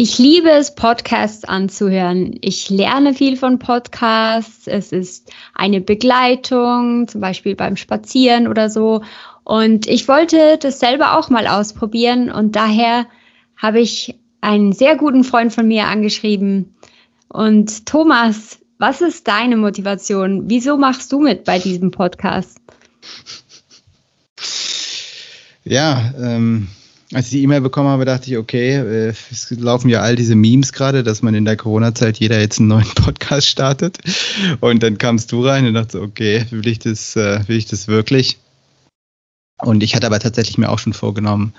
Ich liebe es, Podcasts anzuhören. Ich lerne viel von Podcasts. Es ist eine Begleitung, zum Beispiel beim Spazieren oder so. Und ich wollte das selber auch mal ausprobieren. Und daher habe ich einen sehr guten Freund von mir angeschrieben. Und Thomas, was ist deine Motivation? Wieso machst du mit bei diesem Podcast? Ja, ähm, als ich die E-Mail bekommen habe, dachte ich, okay, äh, es laufen ja all diese Memes gerade, dass man in der Corona-Zeit jeder jetzt einen neuen Podcast startet. Und dann kamst du rein und dachte, okay, will ich das, äh, will ich das wirklich? Und ich hatte aber tatsächlich mir auch schon vorgenommen,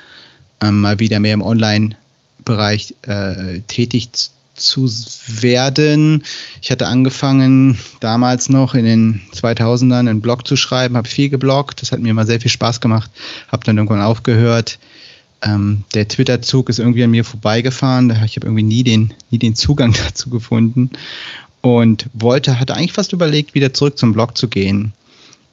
ähm, mal wieder mehr im Online-Bereich äh, tätig zu werden. Ich hatte angefangen, damals noch in den 2000ern einen Blog zu schreiben, habe viel gebloggt, das hat mir immer sehr viel Spaß gemacht, habe dann irgendwann aufgehört ähm, der Twitter-Zug ist irgendwie an mir vorbeigefahren. Ich habe irgendwie nie den, nie den Zugang dazu gefunden und wollte, hatte eigentlich fast überlegt, wieder zurück zum Blog zu gehen.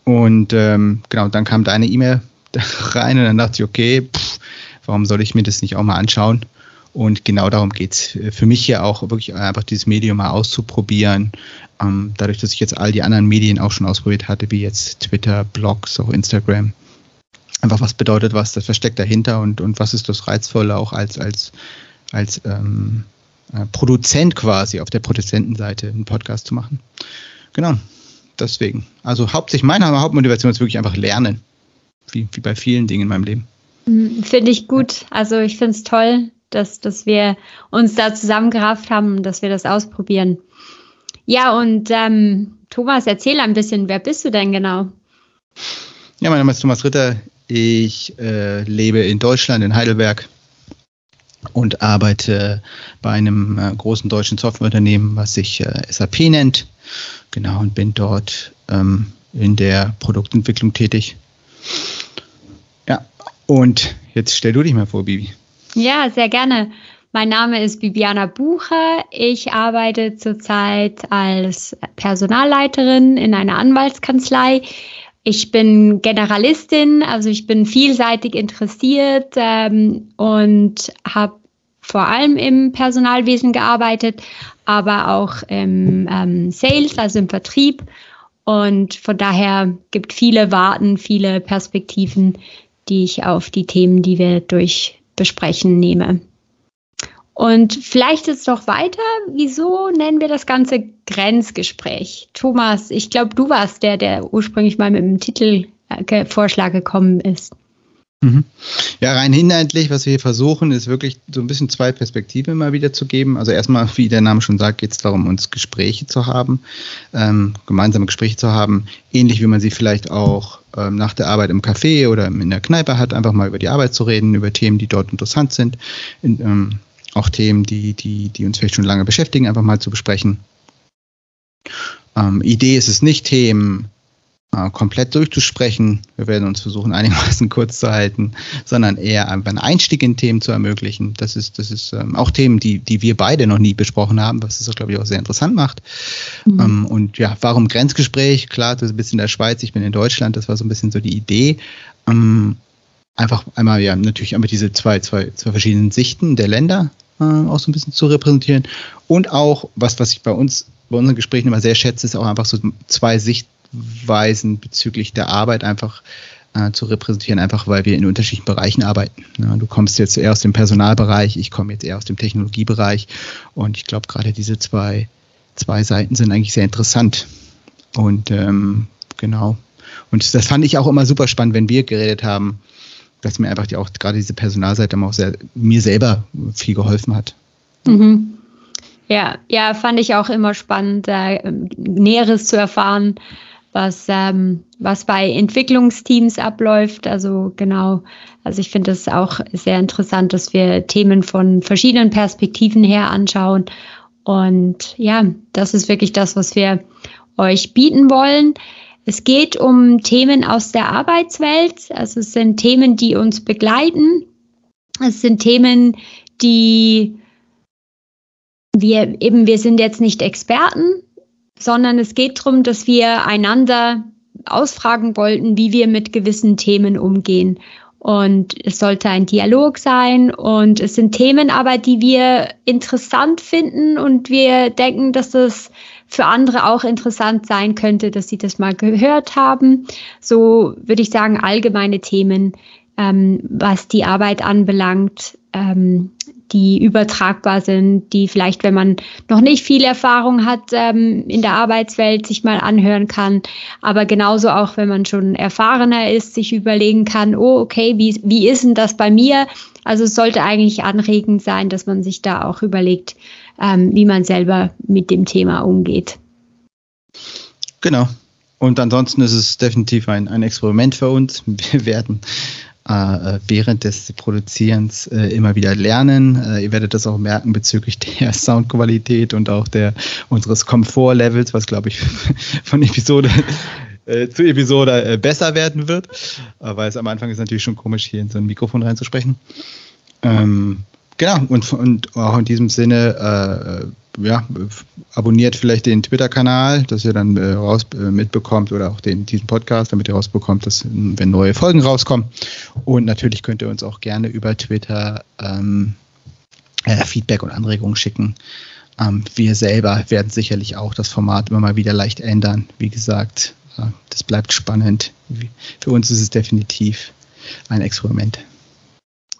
Und ähm, genau, dann kam deine E-Mail rein und dann dachte ich, okay, pff, warum soll ich mir das nicht auch mal anschauen? Und genau darum geht es für mich ja auch wirklich einfach dieses Medium mal auszuprobieren. Ähm, dadurch, dass ich jetzt all die anderen Medien auch schon ausprobiert hatte, wie jetzt Twitter, Blogs, auch Instagram, einfach was bedeutet was, das versteckt dahinter und, und was ist das Reizvolle auch als, als, als ähm, äh, Produzent quasi auf der Produzentenseite einen Podcast zu machen. Genau, deswegen. Also hauptsächlich meine Hauptmotivation ist wirklich einfach Lernen, wie, wie bei vielen Dingen in meinem Leben. Hm, finde ich gut. Also ich finde es toll, dass, dass wir uns da zusammengerafft haben, dass wir das ausprobieren. Ja, und ähm, Thomas, erzähl ein bisschen, wer bist du denn genau? Ja, mein Name ist Thomas Ritter. Ich äh, lebe in Deutschland, in Heidelberg und arbeite bei einem äh, großen deutschen Softwareunternehmen, was sich äh, SAP nennt. Genau, und bin dort ähm, in der Produktentwicklung tätig. Ja, und jetzt stell du dich mal vor, Bibi. Ja, sehr gerne. Mein Name ist Bibiana Bucher. Ich arbeite zurzeit als Personalleiterin in einer Anwaltskanzlei. Ich bin Generalistin, also ich bin vielseitig interessiert ähm, und habe vor allem im Personalwesen gearbeitet, aber auch im ähm, Sales, also im Vertrieb. Und von daher gibt viele Warten, viele Perspektiven, die ich auf die Themen, die wir durch besprechen, nehme. Und vielleicht jetzt noch weiter, wieso nennen wir das Ganze Grenzgespräch? Thomas, ich glaube, du warst der, der ursprünglich mal mit dem Titelvorschlag gekommen ist. Mhm. Ja, rein inhaltlich, was wir hier versuchen, ist wirklich so ein bisschen zwei Perspektiven immer wieder zu geben. Also erstmal, wie der Name schon sagt, geht es darum, uns Gespräche zu haben, ähm, gemeinsame Gespräche zu haben, ähnlich wie man sie vielleicht auch ähm, nach der Arbeit im Café oder in der Kneipe hat, einfach mal über die Arbeit zu reden, über Themen, die dort interessant sind. In, ähm, auch Themen, die, die, die uns vielleicht schon lange beschäftigen, einfach mal zu besprechen. Ähm, Idee ist es nicht, Themen äh, komplett durchzusprechen. Wir werden uns versuchen, einigermaßen kurz zu halten, sondern eher einfach einen Einstieg in Themen zu ermöglichen. Das ist, das ist ähm, auch Themen, die, die wir beide noch nie besprochen haben, was es, glaube ich, auch sehr interessant macht. Mhm. Ähm, und ja, warum Grenzgespräch? Klar, das ist ein bisschen in der Schweiz, ich bin in Deutschland, das war so ein bisschen so die Idee. Ähm, einfach einmal ja natürlich einmal diese zwei, zwei, zwei verschiedenen Sichten der Länder äh, auch so ein bisschen zu repräsentieren. Und auch, was, was ich bei uns, bei unseren Gesprächen immer sehr schätze, ist auch einfach so zwei Sichtweisen bezüglich der Arbeit einfach äh, zu repräsentieren, einfach weil wir in unterschiedlichen Bereichen arbeiten. Ja, du kommst jetzt eher aus dem Personalbereich, ich komme jetzt eher aus dem Technologiebereich und ich glaube, gerade diese zwei, zwei Seiten sind eigentlich sehr interessant. Und ähm, genau. Und das fand ich auch immer super spannend, wenn wir geredet haben, dass mir einfach die, auch gerade diese Personalseite auch sehr, mir selber viel geholfen hat. Mhm. Ja, ja, fand ich auch immer spannend, äh, Näheres zu erfahren, was, ähm, was bei Entwicklungsteams abläuft. Also genau, also ich finde es auch sehr interessant, dass wir Themen von verschiedenen Perspektiven her anschauen. Und ja, das ist wirklich das, was wir euch bieten wollen. Es geht um Themen aus der Arbeitswelt. Also es sind Themen, die uns begleiten. Es sind Themen, die wir eben, wir sind jetzt nicht Experten, sondern es geht darum, dass wir einander ausfragen wollten, wie wir mit gewissen Themen umgehen. und es sollte ein Dialog sein und es sind Themen aber, die wir interessant finden und wir denken, dass das für andere auch interessant sein könnte, dass sie das mal gehört haben. So würde ich sagen, allgemeine Themen, ähm, was die Arbeit anbelangt, ähm, die übertragbar sind, die vielleicht, wenn man noch nicht viel Erfahrung hat ähm, in der Arbeitswelt, sich mal anhören kann. Aber genauso auch, wenn man schon erfahrener ist, sich überlegen kann, oh, okay, wie, wie ist denn das bei mir? Also es sollte eigentlich anregend sein, dass man sich da auch überlegt, ähm, wie man selber mit dem Thema umgeht. Genau. Und ansonsten ist es definitiv ein, ein Experiment für uns. Wir werden während des Produzierens äh, immer wieder lernen. Äh, ihr werdet das auch merken bezüglich der Soundqualität und auch der unseres Komfortlevels, was glaube ich von Episode äh, zu Episode äh, besser werden wird, äh, weil es am Anfang ist natürlich schon komisch, hier in so ein Mikrofon reinzusprechen. Ähm, genau, und, und auch in diesem Sinne ja, abonniert vielleicht den Twitter-Kanal, dass ihr dann äh, raus äh, mitbekommt oder auch den, diesen Podcast, damit ihr rausbekommt, dass, wenn neue Folgen rauskommen. Und natürlich könnt ihr uns auch gerne über Twitter ähm, äh, Feedback und Anregungen schicken. Ähm, wir selber werden sicherlich auch das Format immer mal wieder leicht ändern. Wie gesagt, äh, das bleibt spannend. Für uns ist es definitiv ein Experiment.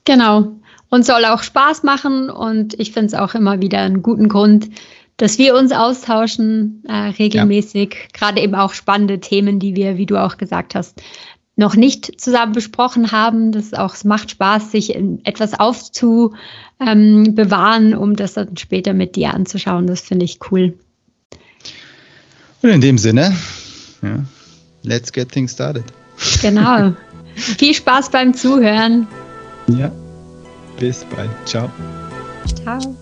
Genau und soll auch Spaß machen. Und ich finde es auch immer wieder einen guten Grund, dass wir uns austauschen äh, regelmäßig. Ja. Gerade eben auch spannende Themen, die wir, wie du auch gesagt hast, noch nicht zusammen besprochen haben. Das auch, es macht Spaß, sich etwas aufzubewahren, ähm, um das dann später mit dir anzuschauen. Das finde ich cool. Und in dem Sinne, ja, let's get things started. Genau. Viel Spaß beim Zuhören. Ja. Bis bald. Ciao. Ciao.